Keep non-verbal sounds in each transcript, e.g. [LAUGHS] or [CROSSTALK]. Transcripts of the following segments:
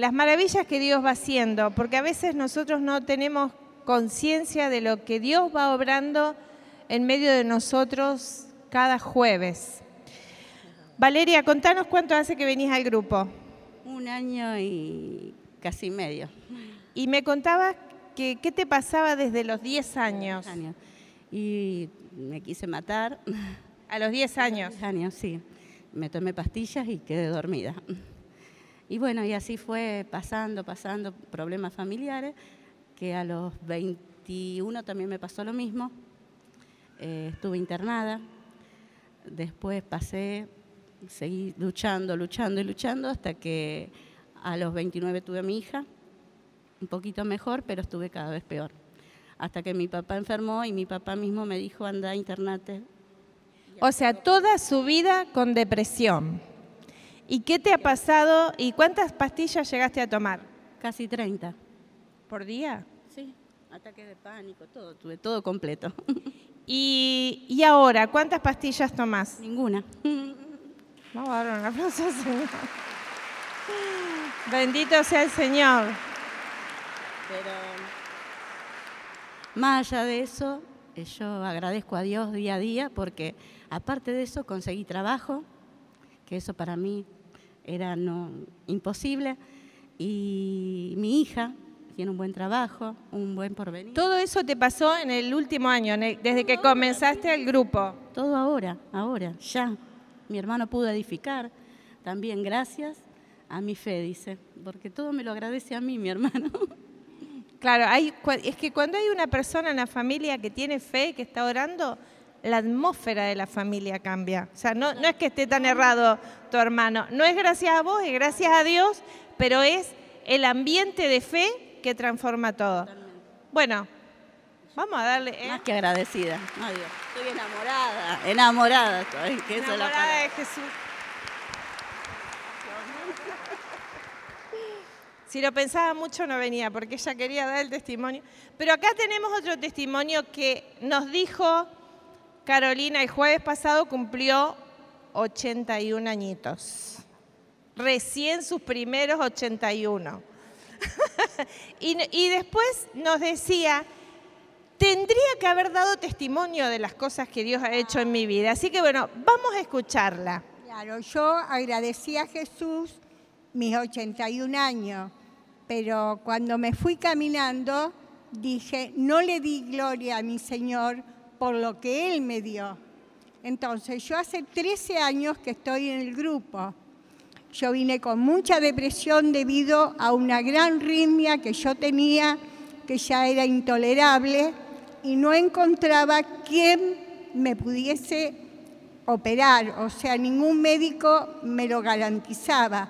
las maravillas que Dios va haciendo, porque a veces nosotros no tenemos conciencia de lo que Dios va obrando en medio de nosotros cada jueves. Valeria, contanos cuánto hace que venís al grupo. Un año y casi medio. Y me contabas que qué te pasaba desde los 10 años. años. Y me quise matar. A los 10 años. años, sí. Me tomé pastillas y quedé dormida. Y bueno, y así fue pasando, pasando problemas familiares, que a los 21 también me pasó lo mismo. Eh, estuve internada. Después pasé, seguí luchando, luchando y luchando hasta que a los 29 tuve a mi hija, un poquito mejor, pero estuve cada vez peor. Hasta que mi papá enfermó y mi papá mismo me dijo, anda, internate. O sea, toda su vida con depresión. ¿Y qué te ha pasado y cuántas pastillas llegaste a tomar? Casi 30. ¿Por día? Sí, ataque de pánico, todo, tuve todo completo. [LAUGHS] ¿Y, y ahora cuántas pastillas tomas? Ninguna. [LAUGHS] Vamos a dar un aplauso al Señor. [LAUGHS] Bendito sea el Señor. Pero más allá de eso, eh, yo agradezco a Dios día a día porque aparte de eso conseguí trabajo, que eso para mí era no, imposible, y mi hija tiene un buen trabajo, un buen porvenir. Todo eso te pasó en el último año, desde que comenzaste el grupo. Todo ahora, ahora, ya. Mi hermano pudo edificar, también gracias a mi fe, dice, porque todo me lo agradece a mí, mi hermano. Claro, hay, es que cuando hay una persona en la familia que tiene fe, que está orando, la atmósfera de la familia cambia. O sea, no, no es que esté tan errado tu hermano, no es gracias a vos, es gracias a Dios, pero es el ambiente de fe que transforma todo. Bueno, vamos a darle... ¿eh? Más que agradecida. Adiós. Estoy enamorada, enamorada estoy. Que enamorada de Jesús. Si lo pensaba mucho no venía porque ella quería dar el testimonio. Pero acá tenemos otro testimonio que nos dijo Carolina el jueves pasado cumplió 81 añitos. Recién sus primeros 81. [LAUGHS] y, y después nos decía, tendría que haber dado testimonio de las cosas que Dios ha hecho en mi vida. Así que bueno, vamos a escucharla. Claro, yo agradecí a Jesús mis 81 años pero cuando me fui caminando dije, no le di gloria a mi Señor por lo que Él me dio. Entonces, yo hace 13 años que estoy en el grupo. Yo vine con mucha depresión debido a una gran ritmia que yo tenía, que ya era intolerable, y no encontraba quién me pudiese operar, o sea, ningún médico me lo garantizaba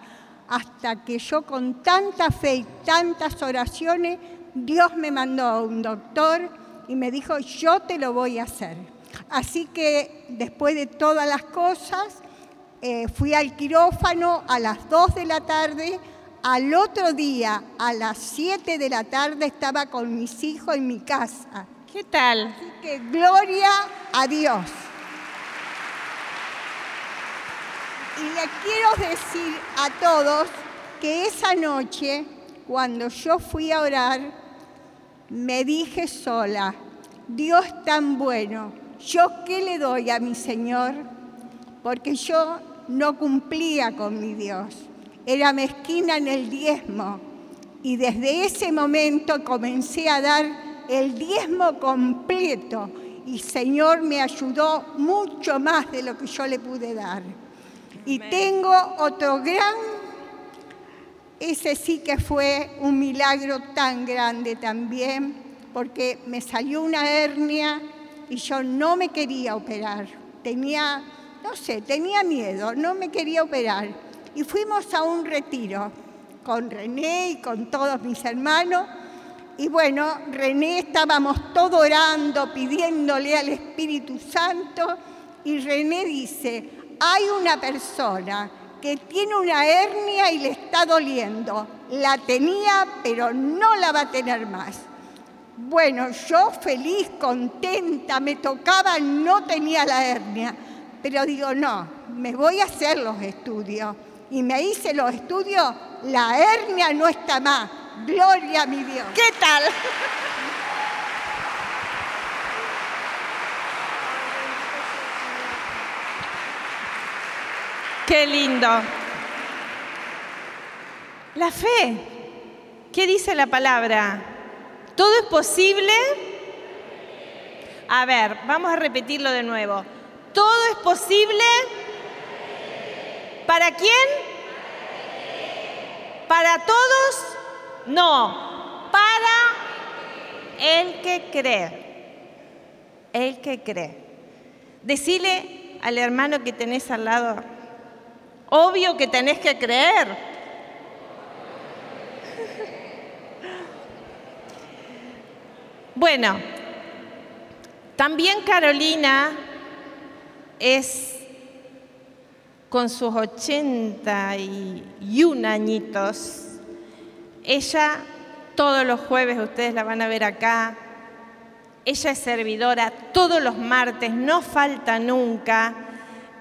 hasta que yo con tanta fe y tantas oraciones, Dios me mandó a un doctor y me dijo, yo te lo voy a hacer. Así que después de todas las cosas, eh, fui al quirófano a las 2 de la tarde. Al otro día, a las 7 de la tarde, estaba con mis hijos en mi casa. ¿Qué tal? Así que gloria a Dios. Y le quiero decir a todos que esa noche, cuando yo fui a orar, me dije sola, Dios tan bueno, ¿yo qué le doy a mi Señor? Porque yo no cumplía con mi Dios, era mezquina en el diezmo. Y desde ese momento comencé a dar el diezmo completo y Señor me ayudó mucho más de lo que yo le pude dar. Y tengo otro gran, ese sí que fue un milagro tan grande también, porque me salió una hernia y yo no me quería operar. Tenía, no sé, tenía miedo, no me quería operar. Y fuimos a un retiro con René y con todos mis hermanos. Y bueno, René estábamos todos orando, pidiéndole al Espíritu Santo. Y René dice, hay una persona que tiene una hernia y le está doliendo. La tenía, pero no la va a tener más. Bueno, yo feliz, contenta, me tocaba, no tenía la hernia, pero digo, no, me voy a hacer los estudios. y me hice los estudios, la hernia no está más. Gloria a mi Dios. ¿Qué tal? Qué lindo. La fe. ¿Qué dice la palabra? ¿Todo es posible? A ver, vamos a repetirlo de nuevo. ¿Todo es posible? ¿Para quién? ¿Para todos? No, para el que cree. El que cree. Decile al hermano que tenés al lado, obvio que tenés que creer. Bueno, también Carolina es con sus 81 añitos. Ella todos los jueves, ustedes la van a ver acá, ella es servidora todos los martes, no falta nunca.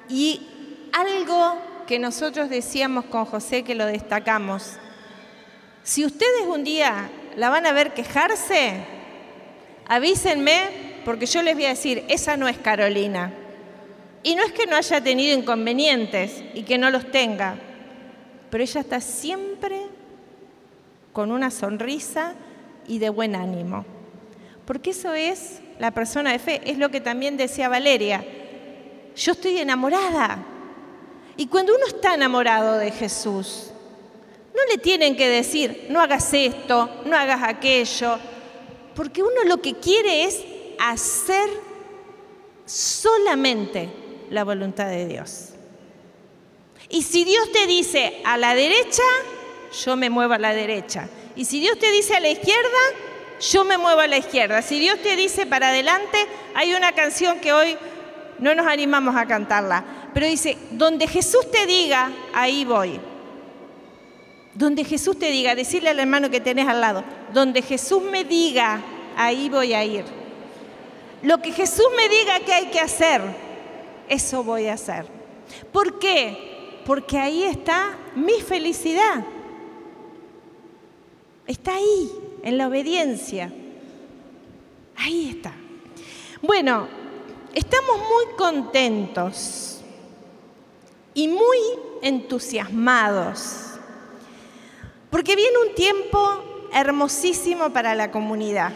Y algo que nosotros decíamos con José que lo destacamos, si ustedes un día la van a ver quejarse, avísenme porque yo les voy a decir, esa no es Carolina. Y no es que no haya tenido inconvenientes y que no los tenga, pero ella está siempre con una sonrisa y de buen ánimo. Porque eso es la persona de fe, es lo que también decía Valeria. Yo estoy enamorada. Y cuando uno está enamorado de Jesús, no le tienen que decir, no hagas esto, no hagas aquello, porque uno lo que quiere es hacer solamente la voluntad de Dios. Y si Dios te dice a la derecha, yo me muevo a la derecha. Y si Dios te dice a la izquierda, yo me muevo a la izquierda. Si Dios te dice para adelante, hay una canción que hoy no nos animamos a cantarla, pero dice, donde Jesús te diga, ahí voy. Donde Jesús te diga, decirle al hermano que tenés al lado, donde Jesús me diga, ahí voy a ir. Lo que Jesús me diga que hay que hacer, eso voy a hacer. ¿Por qué? Porque ahí está mi felicidad. Está ahí, en la obediencia. Ahí está. Bueno, estamos muy contentos y muy entusiasmados porque viene un tiempo hermosísimo para la comunidad.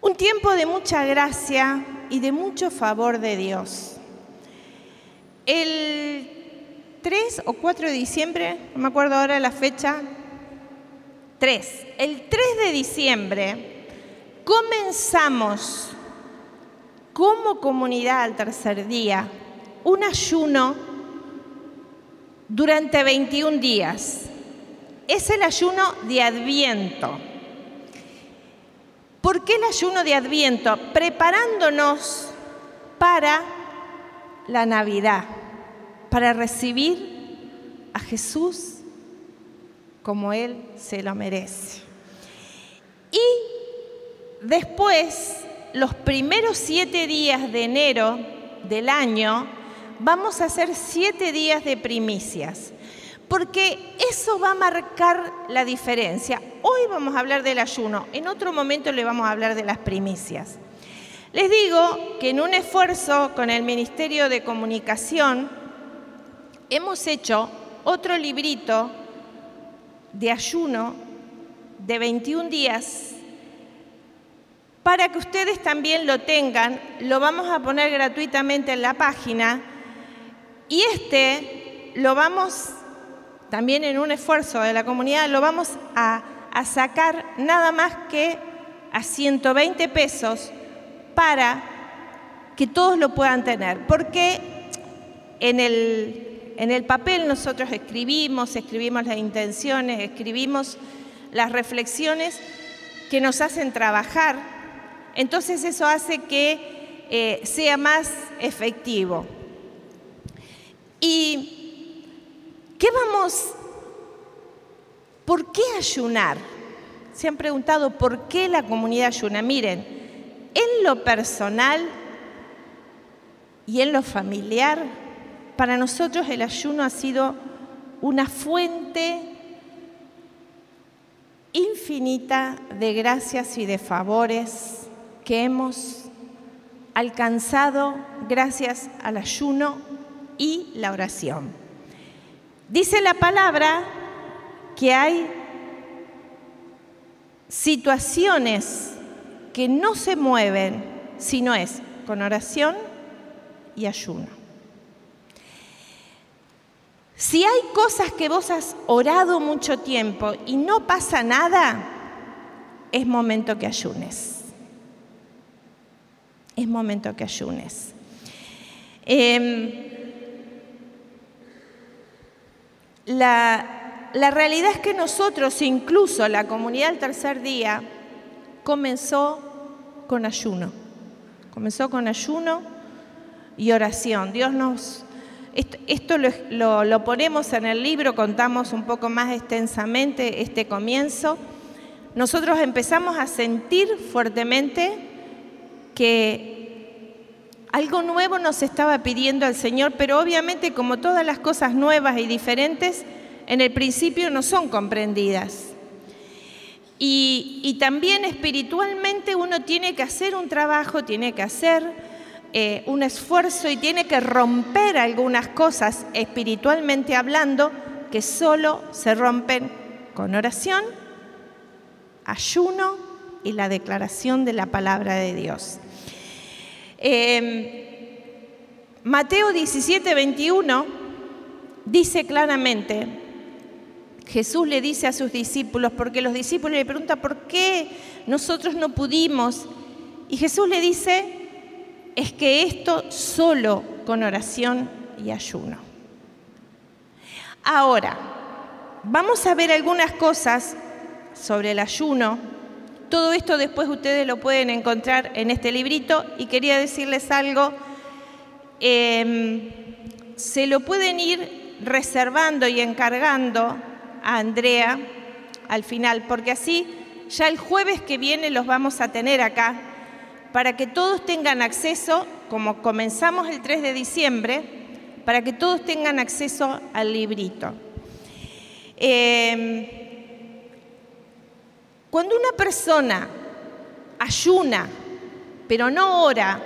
Un tiempo de mucha gracia y de mucho favor de Dios. El 3 o 4 de diciembre, no me acuerdo ahora la fecha, 3. El 3 de diciembre comenzamos como comunidad al tercer día un ayuno durante 21 días. Es el ayuno de Adviento. ¿Por qué el ayuno de Adviento? Preparándonos para la Navidad, para recibir a Jesús como Él se lo merece. Y después, los primeros siete días de enero del año, vamos a hacer siete días de primicias, porque eso va a marcar la diferencia. Hoy vamos a hablar del ayuno, en otro momento le vamos a hablar de las primicias. Les digo que en un esfuerzo con el Ministerio de Comunicación hemos hecho otro librito de ayuno de 21 días para que ustedes también lo tengan. Lo vamos a poner gratuitamente en la página y este lo vamos, también en un esfuerzo de la comunidad, lo vamos a, sacar nada más que a 120 pesos para que todos lo puedan tener. Porque en el, en el papel nosotros escribimos, escribimos las intenciones, escribimos las reflexiones que nos hacen trabajar. Entonces eso hace que eh, sea más efectivo. ¿Y qué vamos? ¿Por qué ayunar? Se han preguntado por qué la comunidad ayuna. Miren, en lo personal y en lo familiar, para nosotros el ayuno ha sido una fuente infinita de gracias y de favores que hemos alcanzado gracias al ayuno y la oración. Dice la palabra que hay situaciones que no se mueven si no es con oración y ayuno. Si hay cosas que vos has orado mucho tiempo y no pasa nada, es momento que ayunes. Es momento que ayunes. Em, la, realidad es que nosotros, incluso la comunidad del tercer día, comenzó con ayuno. Comenzó con ayuno y oración. Dios nos esto, lo, ponemos en el libro, contamos un poco más extensamente este comienzo. Nosotros empezamos a sentir fuertemente que algo nuevo nos estaba pidiendo el Señor, pero obviamente como todas las cosas nuevas y diferentes, en el principio no son comprendidas. y también espiritualmente uno tiene que hacer un trabajo, tiene que hacer eh, un esfuerzo y tiene que romper algunas cosas espiritualmente hablando que solo se rompen con oración, ayuno y la declaración de la palabra de Dios. Em, Mateo 17, 21 dice claramente, Jesús le dice a sus discípulos, porque los discípulos le preguntan, ¿por qué nosotros no pudimos? Y Jesús le dice, es que esto solo con oración y ayuno. Ahora, vamos a ver algunas cosas sobre el ayuno. Todo esto después ustedes lo pueden encontrar en este librito y quería decirles algo. Em, se lo pueden ir reservando y encargando a Andrea al final, porque así ya el jueves que viene los vamos a tener acá para que todos tengan acceso, como comenzamos el 3 de diciembre, para que todos tengan acceso al librito. Em, cuando una persona ayuna, pero no ora,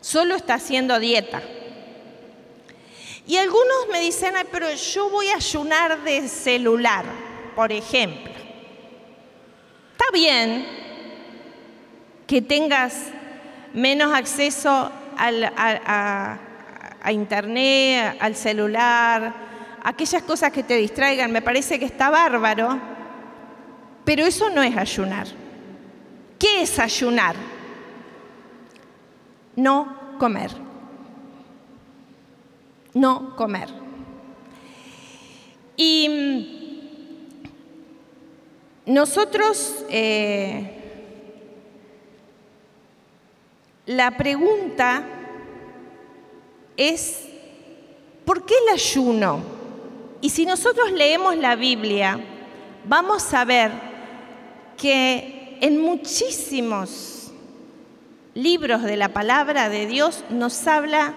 solo está haciendo dieta. Y algunos me dicen, pero yo voy a ayunar de celular, por ejemplo. Está bien, que tengas menos acceso a, internet, al celular, aquellas cosas que te distraigan, me parece que está bárbaro, pero eso no es ayunar. ¿Qué es ayunar? No comer. No comer. Y mm, nosotros eh, la pregunta es, ¿por qué el ayuno? Y si nosotros leemos la Biblia, vamos a ver que en muchísimos libros de la palabra de Dios nos habla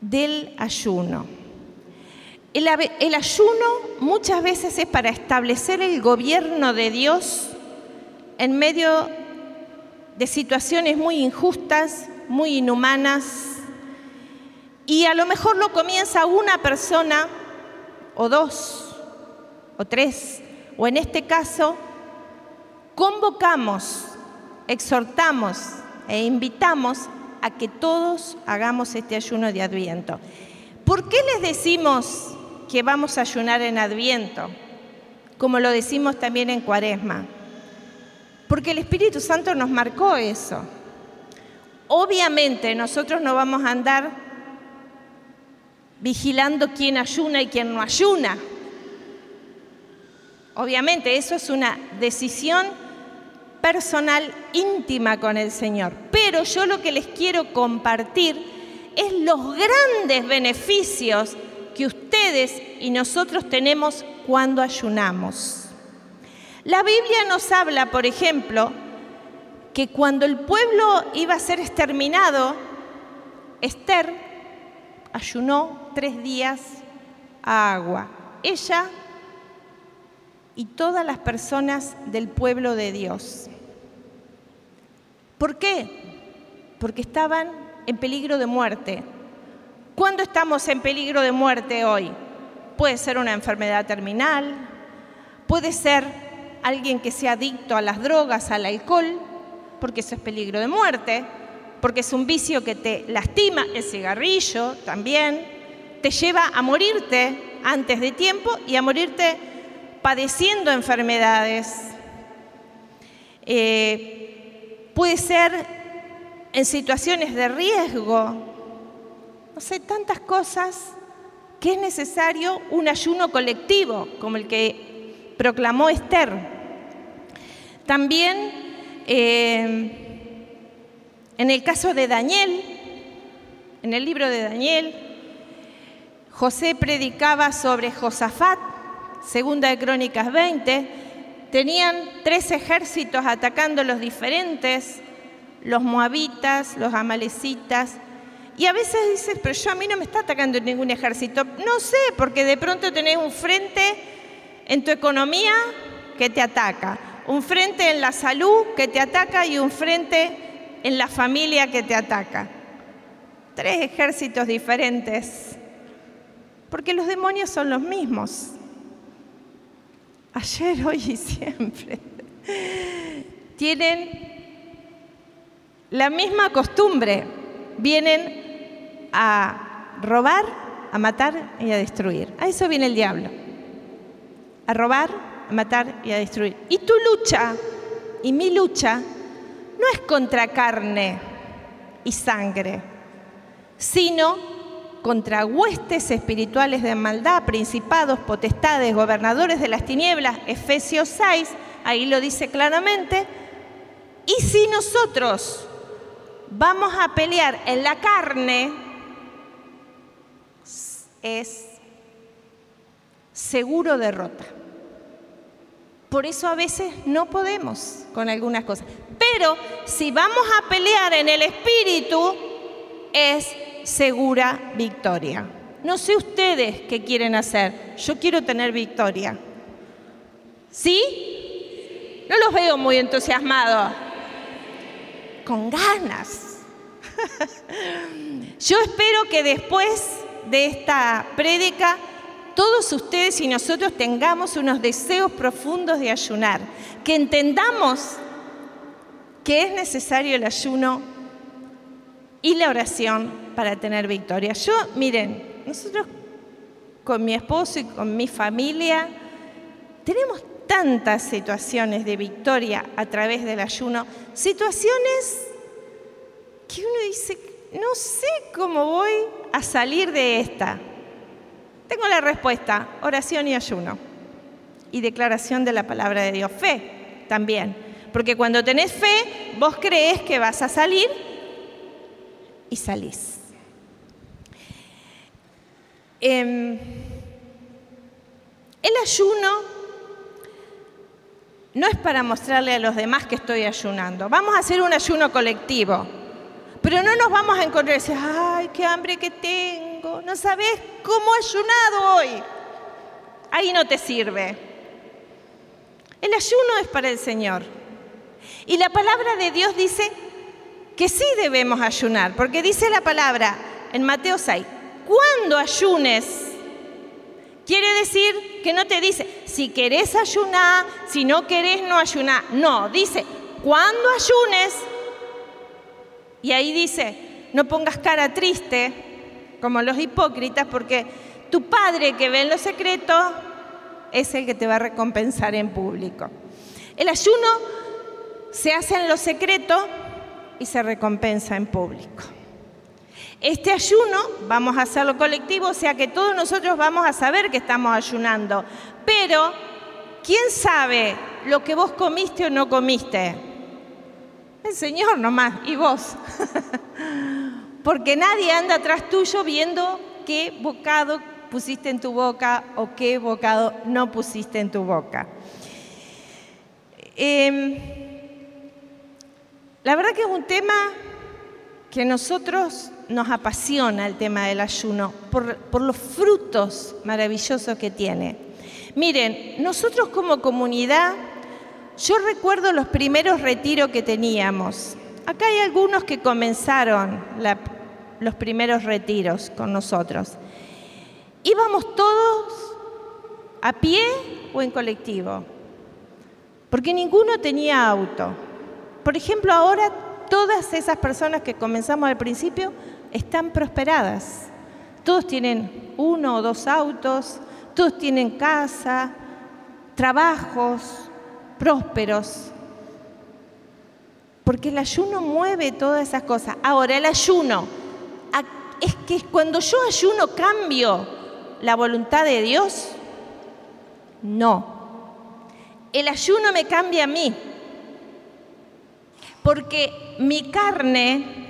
del ayuno. El, ayuno muchas veces es para establecer el gobierno de Dios en medio de situaciones muy injustas, muy inhumanas, y a lo mejor lo comienza una persona o dos o tres, o en este caso, convocamos, exhortamos e invitamos a que todos hagamos este ayuno de Adviento. ¿Por qué les decimos que vamos a ayunar en Adviento? Como lo decimos también en Cuaresma. Porque el Espíritu Santo nos marcó eso. Obviamente nosotros no vamos a andar vigilando quién ayuna y quién no ayuna. Obviamente eso es una decisión personal íntima con el Señor. Pero yo lo que les quiero compartir es los grandes beneficios que ustedes y nosotros tenemos cuando ayunamos. La Biblia nos habla, por ejemplo, que cuando el pueblo iba a ser exterminado, Esther ayunó tres días a agua. Ella y todas las personas del pueblo de Dios. ¿Por qué? Porque estaban en peligro de muerte. ¿Cuándo estamos en peligro de muerte hoy? Puede ser una enfermedad terminal, puede ser alguien que sea adicto a las drogas, al alcohol, porque eso es peligro de muerte, porque es un vicio que te lastima, el cigarrillo también, te lleva a morirte antes de tiempo y a morirte padeciendo enfermedades. Eh, puede ser en situaciones de riesgo, no sé, tantas cosas que es necesario un ayuno colectivo, como el que proclamó Esther. También eh, en el caso de Daniel, en el libro de Daniel, José predicaba sobre Josafat, segunda de Crónicas 20, tenían tres ejércitos atacando los diferentes, los moabitas, los amalecitas, y a veces dices, pero yo a mí no me está atacando ningún ejército. No sé, porque de pronto tenés un frente en tu economía que te ataca, un frente en la salud que te ataca y un frente en la familia que te ataca. Tres ejércitos diferentes, porque los demonios son los mismos. Ayer, [LAUGHS] hoy y siempre. Tienen la misma costumbre. Vienen a robar, a matar y a destruir. A eso viene el diablo. A robar, a matar y a destruir. Y tu lucha y mi lucha no es contra carne y sangre, sino contra huestes espirituales de maldad, principados, potestades, gobernadores de las tinieblas, Efesios 6, ahí lo dice claramente. Y si nosotros vamos a pelear en la carne, es seguro derrota. Por eso a veces no podemos con algunas cosas. Pero si vamos a pelear en el espíritu, es segura victoria. No sé ustedes qué quieren hacer. Yo quiero tener victoria. ¿Sí? No los veo muy entusiasmados. Con ganas. [LAUGHS] Yo espero que después de esta prédica, todos ustedes y nosotros tengamos unos deseos profundos de ayunar, que entendamos que es necesario el ayuno y la oración para tener victoria. Yo, miren, nosotros con mi esposo y con mi familia tenemos tantas situaciones de victoria a través del ayuno, situaciones que uno dice, no sé cómo voy a salir de esta. Tengo la respuesta, oración y ayuno. Y declaración de la palabra de Dios. Fe también. Porque cuando tenés fe, vos crees que vas a salir y salís. Em, el ayuno no es para mostrarle a los demás que estoy ayunando. Vamos a hacer un ayuno colectivo. Pero no nos vamos a encontrar y decir, ay, qué hambre que tengo, no sabes cómo he ayunado hoy. Ahí no te sirve. El ayuno es para el Señor. Y la palabra de Dios dice que sí debemos ayunar, porque dice la palabra en Mateo 6, cuando ayunes, quiere decir que no te dice, si querés ayunar, si no querés no ayunar. No, dice, cuando ayunes, y ahí dice, no pongas cara triste como los hipócritas, porque tu padre que ve en lo secreto es el que te va a recompensar en público. El ayuno se hace en lo secreto y se recompensa en público. Este ayuno vamos a hacerlo colectivo, o sea que todos nosotros vamos a saber que estamos ayunando. Pero, ¿quién sabe lo que vos comiste o no comiste? El Señor nomás, y vos. [LAUGHS] Porque nadie anda atrás tuyo viendo qué bocado pusiste en tu boca o qué bocado no pusiste en tu boca. Em, la verdad que es un tema que nosotros nos apasiona el tema del ayuno por, los frutos maravillosos que tiene. Miren, nosotros como comunidad, yo recuerdo los primeros retiros que teníamos. Acá hay algunos que comenzaron los primeros retiros con nosotros. Íbamos todos a pie o en colectivo, porque ninguno tenía auto. Por ejemplo, ahora todas esas personas que comenzamos al principio están prosperadas. Todos tienen uno o dos autos, todos tienen casa, trabajos prósperos. Porque el ayuno mueve todas esas cosas. Ahora, el ayuno, es que cuando yo ayuno cambio la voluntad de Dios. No. El ayuno me cambia a mí. Porque mi carne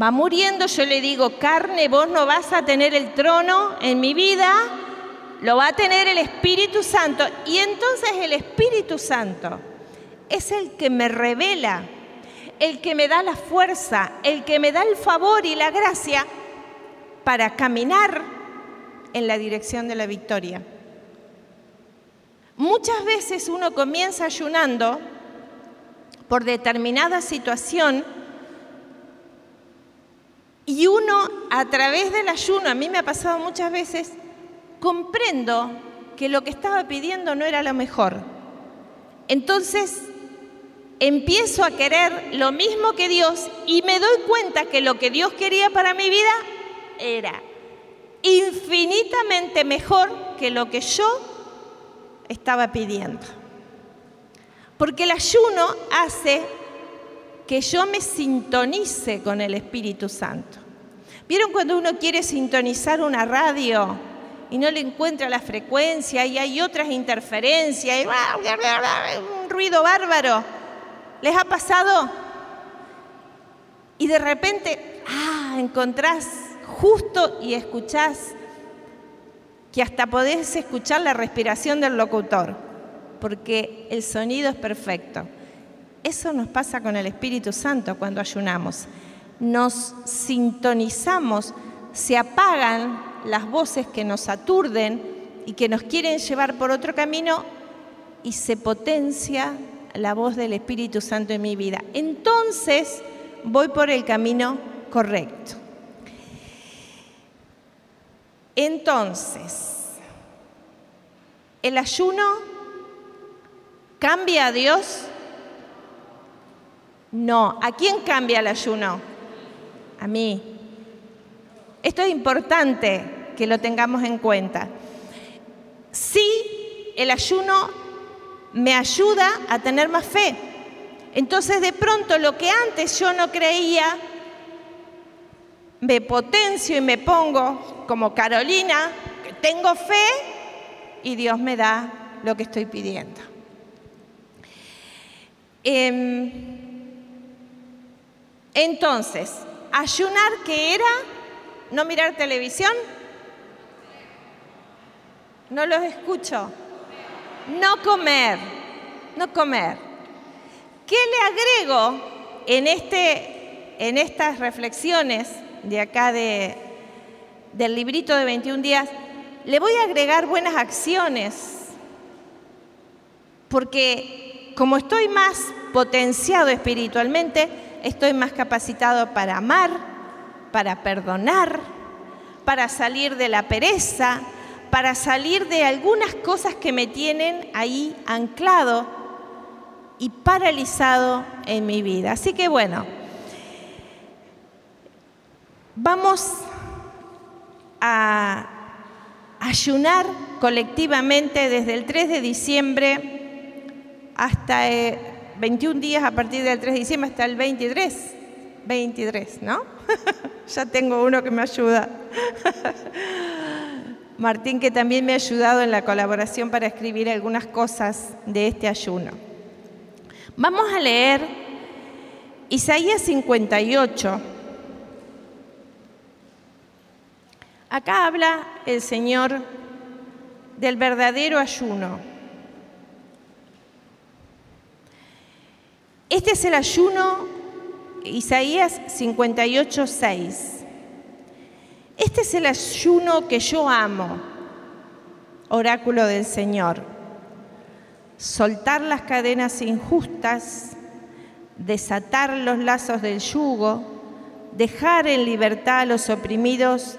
va muriendo, yo le digo, carne, vos no vas a tener el trono en mi vida, lo va a tener el Espíritu Santo. Y entonces el Espíritu Santo es el que me revela, el que me da la fuerza, el que me da el favor y la gracia para caminar en la dirección de la victoria. Muchas veces uno comienza ayunando por determinada situación y uno a través del ayuno, a mí me ha pasado muchas veces, comprendo que lo que estaba pidiendo no era lo mejor. Entonces empiezo a querer lo mismo que Dios y me doy cuenta que lo que Dios quería para mi vida era infinitamente mejor que lo que yo estaba pidiendo. Porque el ayuno hace que yo me sintonice con el Espíritu Santo. ¿Vieron cuando uno quiere sintonizar una radio y no le encuentra la frecuencia y hay otras interferencias y un ruido bárbaro? ¿Les ha pasado? Y de repente, ah, encontrás justo y escuchás que hasta podés escuchar la respiración del locutor, porque el sonido es perfecto. Eso nos pasa con el Espíritu Santo cuando ayunamos. Nos sintonizamos, se apagan las voces que nos aturden y que nos quieren llevar por otro camino y se potencia la voz del Espíritu Santo en mi vida. Entonces voy por el camino correcto. Entonces, ¿el ayuno cambia a Dios? No. ¿A quién cambia el ayuno? A mí. Esto es importante que lo tengamos en cuenta. Sí, el ayuno me ayuda a tener más fe. Entonces, de pronto, lo que antes yo no creía, me potencio y me pongo como Carolina, que tengo fe y Dios me da lo que estoy pidiendo. Em, entonces, ayunar que era no mirar televisión, no los escucho, no comer, no comer. ¿Qué le agrego en, este, en estas reflexiones de acá de, del librito de 21 días? Le voy a agregar buenas acciones, porque como estoy más potenciado espiritualmente, estoy más capacitado para amar, para perdonar, para salir de la pereza, para salir de algunas cosas que me tienen ahí anclado y paralizado en mi vida. Así que bueno, vamos a ayunar colectivamente desde el 3 de diciembre hasta eh, 21 días a partir del 3 de diciembre hasta el 23. 23, ¿no? [LAUGHS] ya tengo uno que me ayuda. [LAUGHS] Martín, que también me ha ayudado en la colaboración para escribir algunas cosas de este ayuno. Vamos a leer Isaías 58. Acá habla el Señor del verdadero ayuno. Este es el ayuno Isaías 58, 6. Este es el ayuno que yo amo, oráculo del Señor. Soltar las cadenas injustas, desatar los lazos del yugo, dejar en libertad a los oprimidos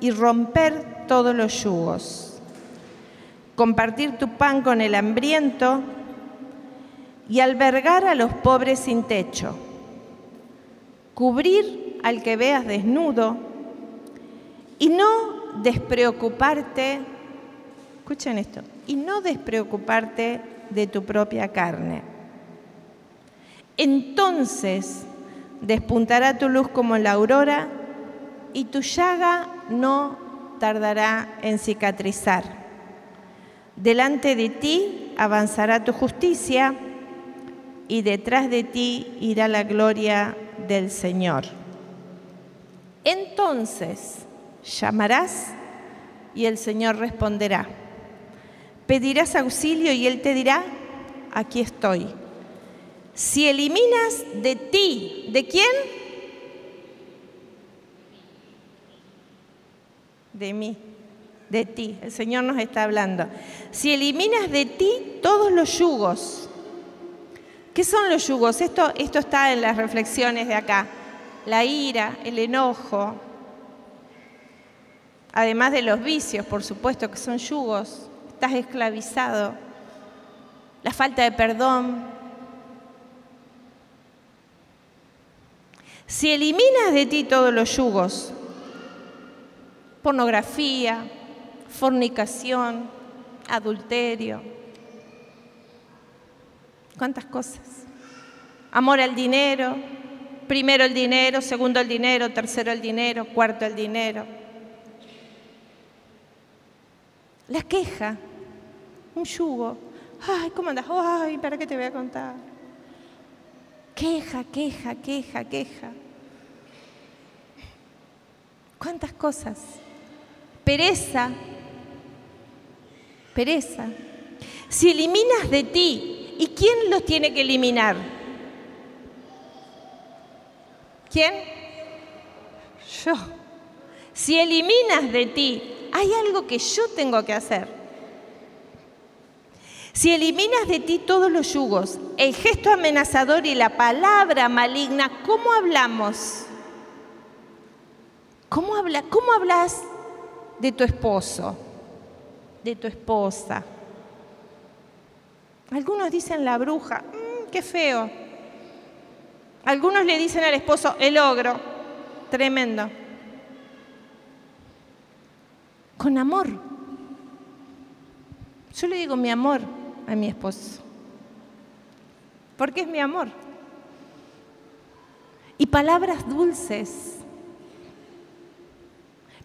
y romper todos los yugos. Compartir tu pan con el hambriento y albergar a los pobres sin techo. Cubrir al que veas desnudo y no despreocuparte, escuchen esto, y no despreocuparte de tu propia carne. Entonces despuntará tu luz como la aurora y tu llaga no tardará en cicatrizar. Delante de ti avanzará tu justicia y detrás de ti irá la gloria del Señor. Entonces llamarás y el Señor responderá. Pedirás auxilio y Él te dirá, aquí estoy. Si eliminas de ti, ¿de quién? De mí, de ti. El Señor nos está hablando. Si eliminas de ti todos los yugos. ¿Qué son los yugos? Esto, esto está en las reflexiones de acá. La ira, el enojo, además de los vicios, por supuesto, que son yugos. Estás esclavizado. La falta de perdón, Si eliminas de ti todos los yugos, pornografía, fornicación, adulterio, ¿cuántas cosas? Amor al dinero, primero el dinero, segundo el dinero, tercero el dinero, cuarto el dinero. La queja, un yugo. Ay, ¿cómo andas? Ay, ¿para qué te voy a contar? Queja, queja, queja, queja. ¿Cuántas cosas? Pereza, pereza. Si eliminas de ti, ¿y quién los tiene que eliminar? ¿Quién? Yo. Si eliminas de ti, hay algo que yo tengo que hacer. Si eliminas de ti todos los yugos, el gesto amenazador y la palabra maligna, ¿cómo hablamos? ¿Cómo, habla, ¿Cómo hablas de tu esposo, de tu esposa? Algunos dicen la bruja, mm, qué feo. Algunos le dicen al esposo el ogro, tremendo. Con amor. Yo le digo mi amor a mi esposo, porque es mi amor. Y palabras dulces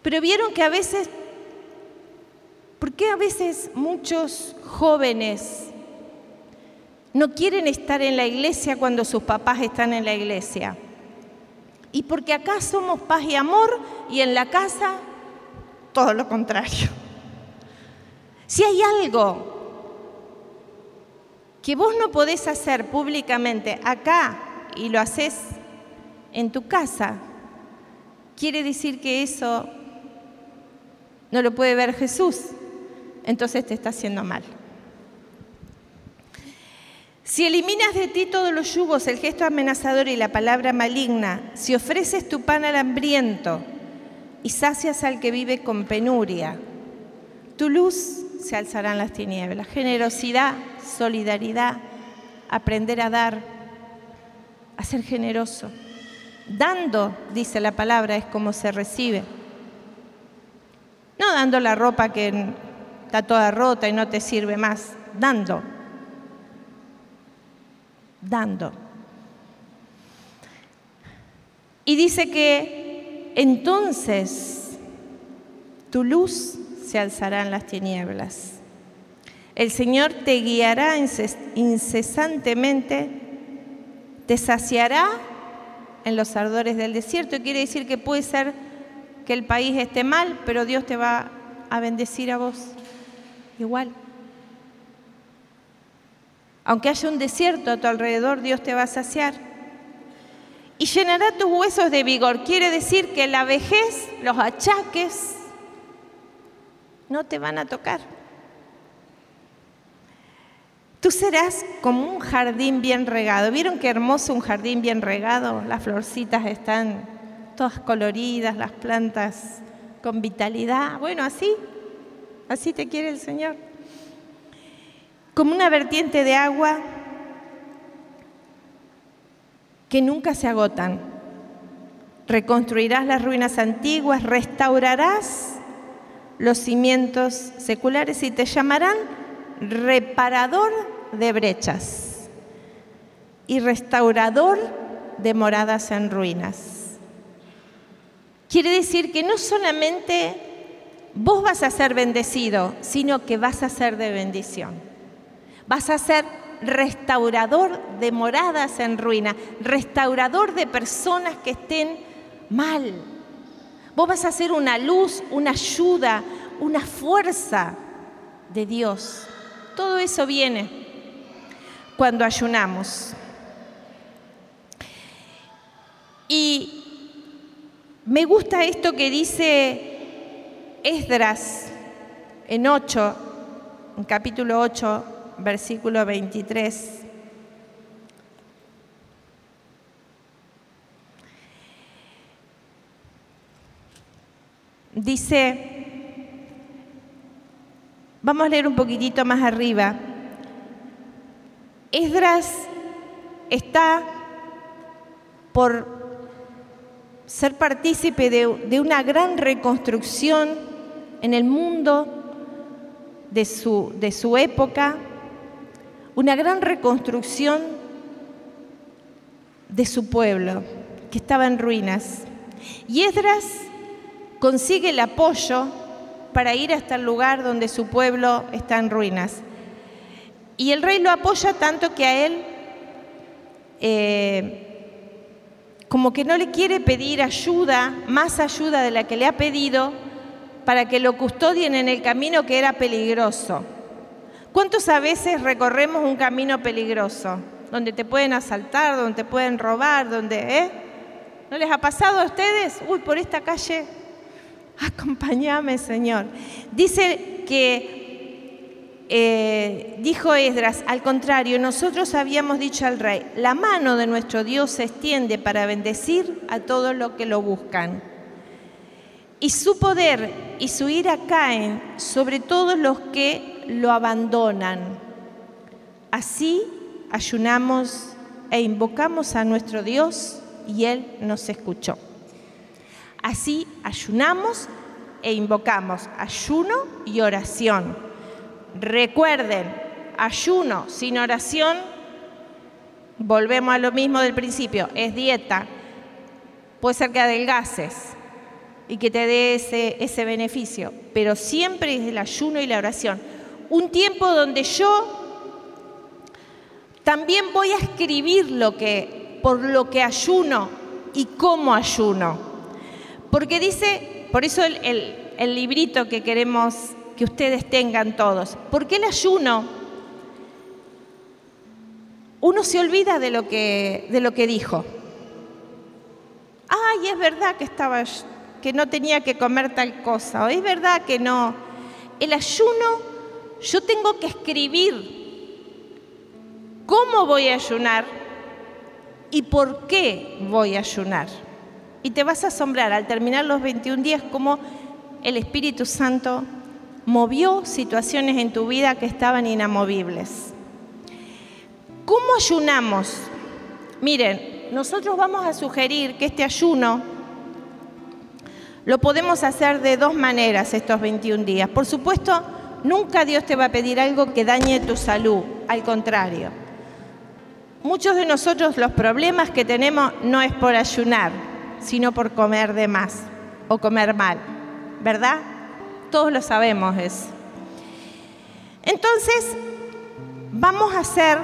pero vieron que a veces, ¿por qué a veces muchos jóvenes no quieren estar en la iglesia cuando sus papás están en la iglesia? Y porque acá somos paz y amor y en la casa todo lo contrario. Si hay algo que vos no podés hacer públicamente acá y lo haces en tu casa, quiere decir que eso no lo puede ver Jesús, entonces te está haciendo mal. Si eliminas de ti todos los yugos, el gesto amenazador y la palabra maligna, si ofreces tu pan al hambriento y sacias al que vive con penuria, tu luz se alzará en las tinieblas. Generosidad, solidaridad, aprender a dar, a ser generoso. Dando, dice la palabra, es como se recibe. No dando la ropa que está toda rota y no te sirve más, dando. Dando. Y dice que entonces tu luz se alzará en las tinieblas. El Señor te guiará incesantemente, te saciará en los ardores del desierto. Quiere decir que puede ser que el país esté mal, pero Dios te va a bendecir a vos igual. Aunque haya un desierto a tu alrededor, Dios te va a saciar. y llenará tus huesos de vigor. Quiere decir que la vejez, los achaques, no te van a tocar. Tú serás como un jardín bien regado. ¿Vieron qué hermoso un jardín bien regado? Las florcitas están todas coloridas, las plantas con vitalidad. Bueno, así, así te quiere el Señor. Como una vertiente de agua que nunca se agotan. Reconstruirás las ruinas antiguas, restaurarás los cimientos seculares y te llamarán reparador de brechas y restaurador de moradas en ruinas. Quiere decir que no solamente vos vas a ser bendecido, sino que vas a ser de bendición. Vas a ser restaurador de moradas en ruina, restaurador de personas que estén mal. Vos vas a ser una luz, una ayuda, una fuerza de Dios. Todo eso viene cuando ayunamos. Y me gusta esto que dice Esdras en 8, en capítulo 8, versículo 23. Dice, vamos a leer un poquitito más arriba. Esdras está por ser partícipe de, de, una gran reconstrucción en el mundo de su, de su época, una gran reconstrucción de su pueblo, que estaba en ruinas. Y Esdras consigue el apoyo para ir hasta el lugar donde su pueblo está en ruinas. Y el rey lo apoya tanto que a él, eh, como que no le quiere pedir ayuda, más ayuda de la que le ha pedido, para que lo custodien en el camino que era peligroso. ¿Cuántos a veces recorremos un camino peligroso? Donde te pueden asaltar, donde te pueden robar, donde, ¿eh? ¿No les ha pasado a ustedes? Uy, por esta calle, [LAUGHS] acompáñame, Señor. Dice que, eh, dijo Esdras, al contrario, nosotros habíamos dicho al rey, la mano de nuestro Dios se extiende para bendecir a todos los que lo buscan. Y su poder y su ira caen sobre todos los que lo abandonan. Así ayunamos e invocamos a nuestro Dios y Él nos escuchó. Así ayunamos e invocamos ayuno y oración. Recuerden, ayuno sin oración, volvemos a lo mismo del principio, es dieta. Puede ser que adelgaces y que te dé ese, ese beneficio, pero siempre es el ayuno y la oración un tiempo donde yo también voy a escribir lo que, por lo que ayuno y cómo ayuno. Porque dice, por eso el, librito que queremos que ustedes tengan todos, porque el ayuno, uno se olvida de lo que, de lo que dijo. Ay, es verdad que estaba que no tenía que comer tal cosa, o es verdad que no. El ayuno yo tengo que escribir cómo voy a ayunar y por qué voy a ayunar. Y te vas a asombrar al terminar los 21 días cómo el Espíritu Santo movió situaciones en tu vida que estaban inamovibles. ¿Cómo ayunamos? Miren, nosotros vamos a sugerir que este ayuno lo podemos hacer de dos maneras estos 21 días. Por supuesto, Nunca Dios te va a pedir algo que dañe tu salud, al contrario. Muchos de nosotros los problemas que tenemos no es por ayunar, sino por comer de más o comer mal, ¿verdad? Todos lo sabemos eso. Entonces, vamos a hacer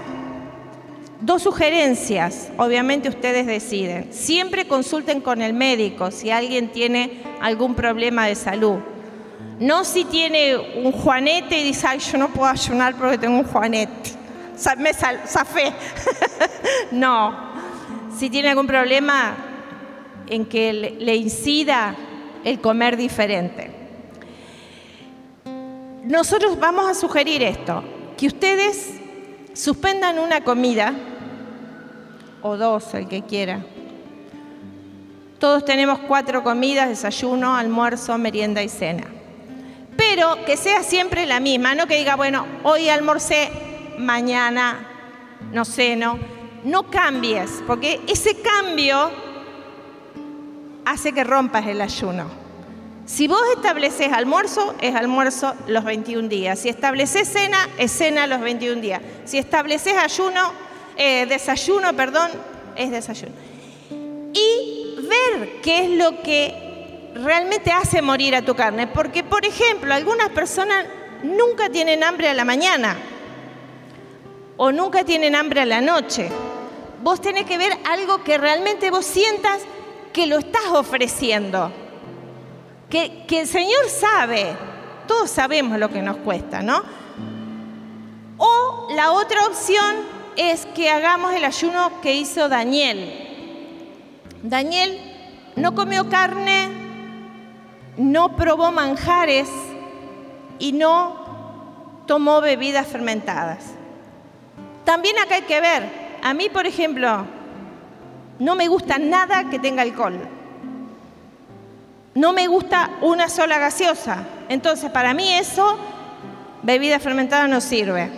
dos sugerencias, obviamente ustedes deciden. Siempre consulten con el médico si alguien tiene algún problema de salud. No si tiene un juanete y dice, ay, yo no puedo ayunar porque tengo un juanete. Me zafé. [LAUGHS] no. si tiene algún problema en que le incida el comer diferente. Nosotros vamos a sugerir esto, que ustedes suspendan una comida, o dos, el que quiera. Todos tenemos cuatro comidas, desayuno, almuerzo, merienda y cena. Pero que sea siempre la misma, no que diga, bueno, hoy almorcé, mañana no ceno. No cambies, porque ese cambio hace que rompas el ayuno. Si vos estableces almuerzo, es almuerzo los 21 días. Si estableces cena, es cena los 21 días. Si estableces ayuno, eh, desayuno, perdón, es desayuno. Y ver qué es lo que realmente hace morir a tu carne. Porque, por ejemplo, algunas personas nunca tienen hambre a la mañana o nunca tienen hambre a la noche. Vos tenés que ver algo que realmente vos sientas que lo estás ofreciendo. Que, que el Señor sabe, todos sabemos lo que nos cuesta, ¿no? O la otra opción es que hagamos el ayuno que hizo Daniel. Daniel no comió carne, no probó manjares y no tomó bebidas fermentadas. También acá hay que ver, a mí por ejemplo, no me gusta nada que tenga alcohol. No me gusta una sola gaseosa. Entonces, para mí eso, bebida fermentada no sirve.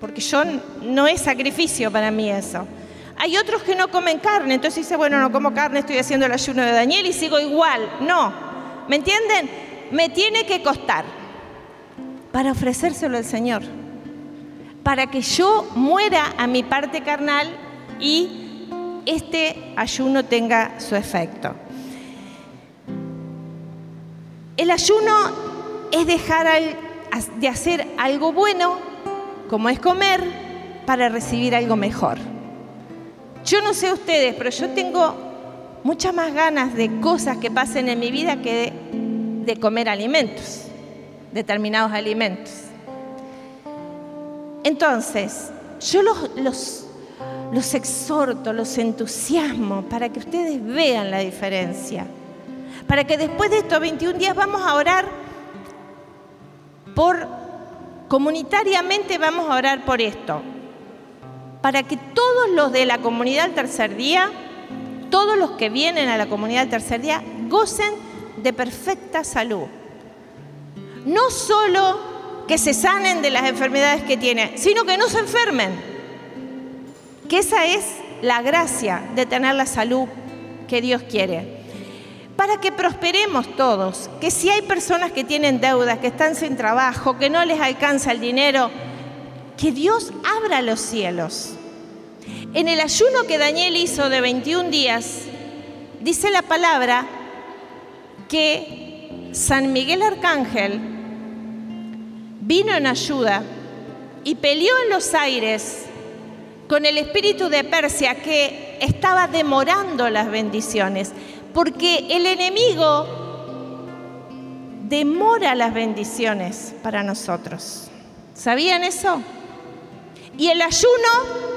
Porque yo no es sacrificio para mí eso. Hay otros que no comen carne, entonces dice, bueno, no como carne, estoy haciendo el ayuno de Daniel y sigo igual. No, ¿me entienden? Me tiene que costar para ofrecérselo al Señor, para que yo muera a mi parte carnal y este ayuno tenga su efecto. El ayuno es dejar de hacer algo bueno, como es comer, para recibir algo mejor. Yo no sé ustedes, pero yo tengo muchas más ganas de cosas que pasen en mi vida que de, comer alimentos, determinados alimentos. Entonces, yo los los exhorto, los entusiasmo para que ustedes vean la diferencia. Para que después de estos 21 días vamos a orar por, comunitariamente vamos a orar por esto. Para que todos los de la comunidad del tercer día, todos los que vienen a la comunidad del tercer día, gocen de perfecta salud. No solo que se sanen de las enfermedades que tienen, sino que no se enfermen que esa es la gracia de tener la salud que Dios quiere. Para que prosperemos todos, que si hay personas que tienen deudas, que están sin trabajo, que no les alcanza el dinero, que Dios abra los cielos. En el ayuno que Daniel hizo de 21 días, dice la palabra que San Miguel Arcángel vino en ayuda y peleó en los aires con el espíritu de Persia que estaba demorando las bendiciones, porque el enemigo demora las bendiciones para nosotros. ¿Sabían eso? Y el ayuno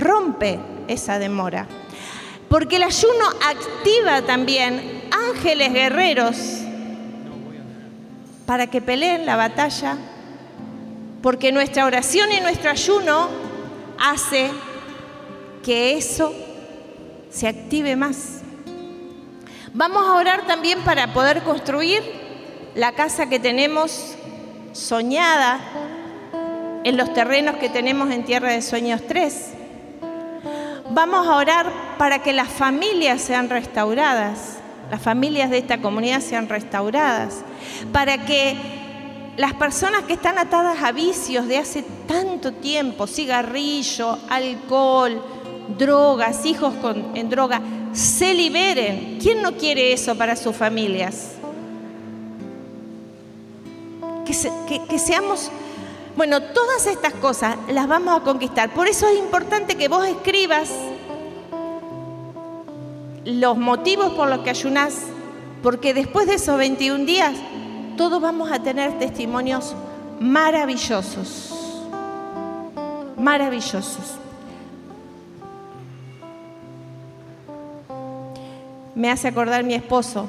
rompe esa demora, porque el ayuno activa también ángeles guerreros para que peleen la batalla, porque nuestra oración y nuestro ayuno hace que eso se active más. Vamos a orar también para poder construir la casa que tenemos soñada en los terrenos que tenemos en Tierra de Sueños 3. Vamos a orar para que las familias sean restauradas, las familias de esta comunidad sean restauradas, para que las personas que están atadas a vicios de hace tanto tiempo, cigarrillo, alcohol, drogas, hijos con, en droga, se liberen. ¿Quién no quiere eso para sus familias? Que, que seamos, bueno, todas estas cosas las vamos a conquistar. Por eso es importante que vos escribas los motivos por los que ayunás, porque después de esos 21 días todos vamos a tener testimonios maravillosos, maravillosos. me hace acordar mi esposo,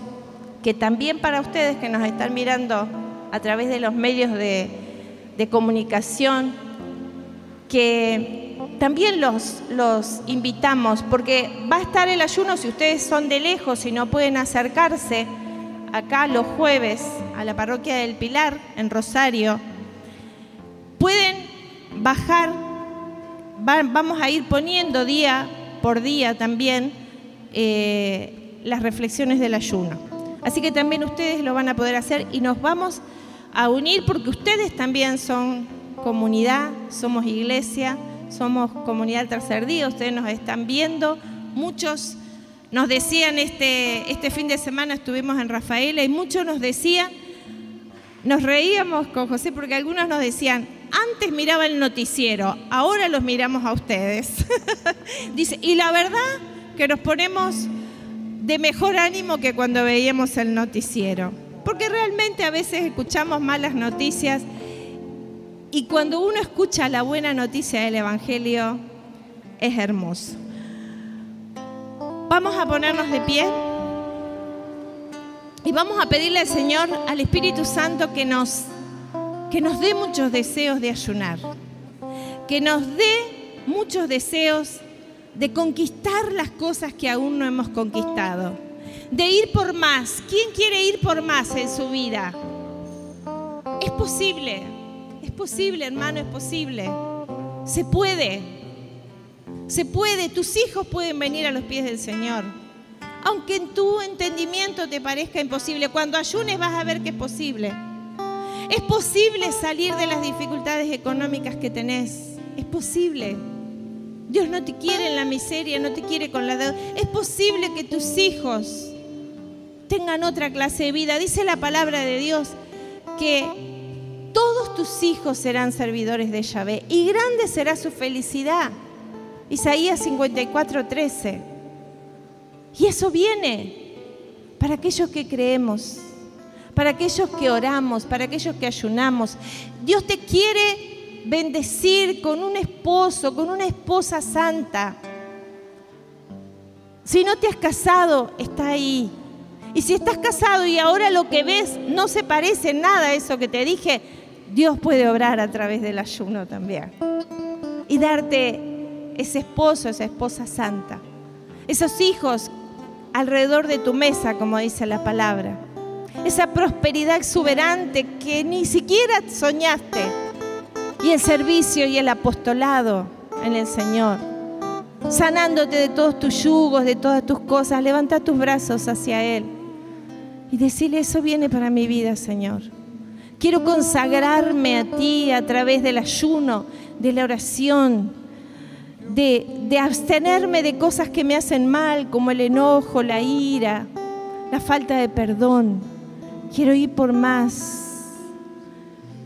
que también para ustedes que nos están mirando a través de los medios de, de comunicación, que también los, los invitamos, porque va a estar el ayuno si ustedes son de lejos y no pueden acercarse acá los jueves a la parroquia del Pilar en Rosario. Pueden bajar, vamos a ir poniendo día por día también eh, las reflexiones del ayuno. Así que también ustedes lo van a poder hacer y nos vamos a unir porque ustedes también son comunidad, somos iglesia, somos comunidad tercer día, ustedes nos están viendo, muchos nos decían este, este fin de semana estuvimos en Rafaela y muchos nos decían, nos reíamos con José porque algunos nos decían, antes miraba el noticiero, ahora los miramos a ustedes. [LAUGHS] Dice, y la verdad que nos ponemos de mejor ánimo que cuando veíamos el noticiero. Porque realmente a veces escuchamos malas noticias y cuando uno escucha la buena noticia del Evangelio es hermoso. Vamos a ponernos de pie y vamos a pedirle al Señor, al Espíritu Santo, que nos, que nos dé muchos deseos de ayunar, que nos dé muchos deseos de conquistar las cosas que aún no hemos conquistado de ir por más. ¿Quién quiere ir por más en su vida? Es posible, es posible, hermano, es posible. Se puede, se puede. Tus hijos pueden venir a los pies del Señor. Aunque en tu entendimiento te parezca imposible, cuando ayunes vas a ver que es posible. Es posible salir de las dificultades económicas que tenés. Es posible. Dios no te quiere en la miseria, no te quiere con la deuda. Es posible que tus hijos tengan otra clase de vida. Dice la palabra de Dios que todos tus hijos serán servidores de Yahvé y grande será su felicidad. Isaías 54, 13. Y eso viene para aquellos que creemos, para aquellos que oramos, para aquellos que ayunamos. Dios te quiere bendecir con un esposo, con una esposa santa. Si no te has casado, está ahí. Y si estás casado y ahora lo que ves no se parece nada a eso que te dije, Dios puede obrar a través del ayuno también. Y darte ese esposo, esa esposa santa. Esos hijos alrededor de tu mesa, como dice la palabra. Esa prosperidad exuberante que ni siquiera soñaste. Y el servicio y el apostolado en el Señor. Sanándote de todos tus yugos, de todas tus cosas. Levanta tus brazos hacia Él y decirle, eso viene para mi vida, Señor. Quiero consagrarme a ti a través del ayuno, de la oración, de, de, abstenerme de cosas que me hacen mal, como el enojo, la ira, la falta de perdón. Quiero ir por más.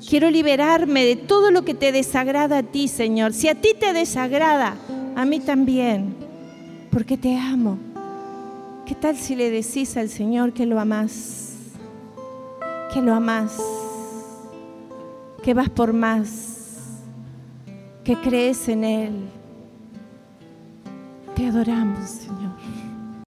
Quiero liberarme de todo lo que te desagrada a ti, Señor. Si a ti te desagrada, a mí también, porque te amo. ¿Qué tal si le decís al Señor que lo amás? Que lo amás, que vas por más, que crees en Él. Te adoramos, Señor.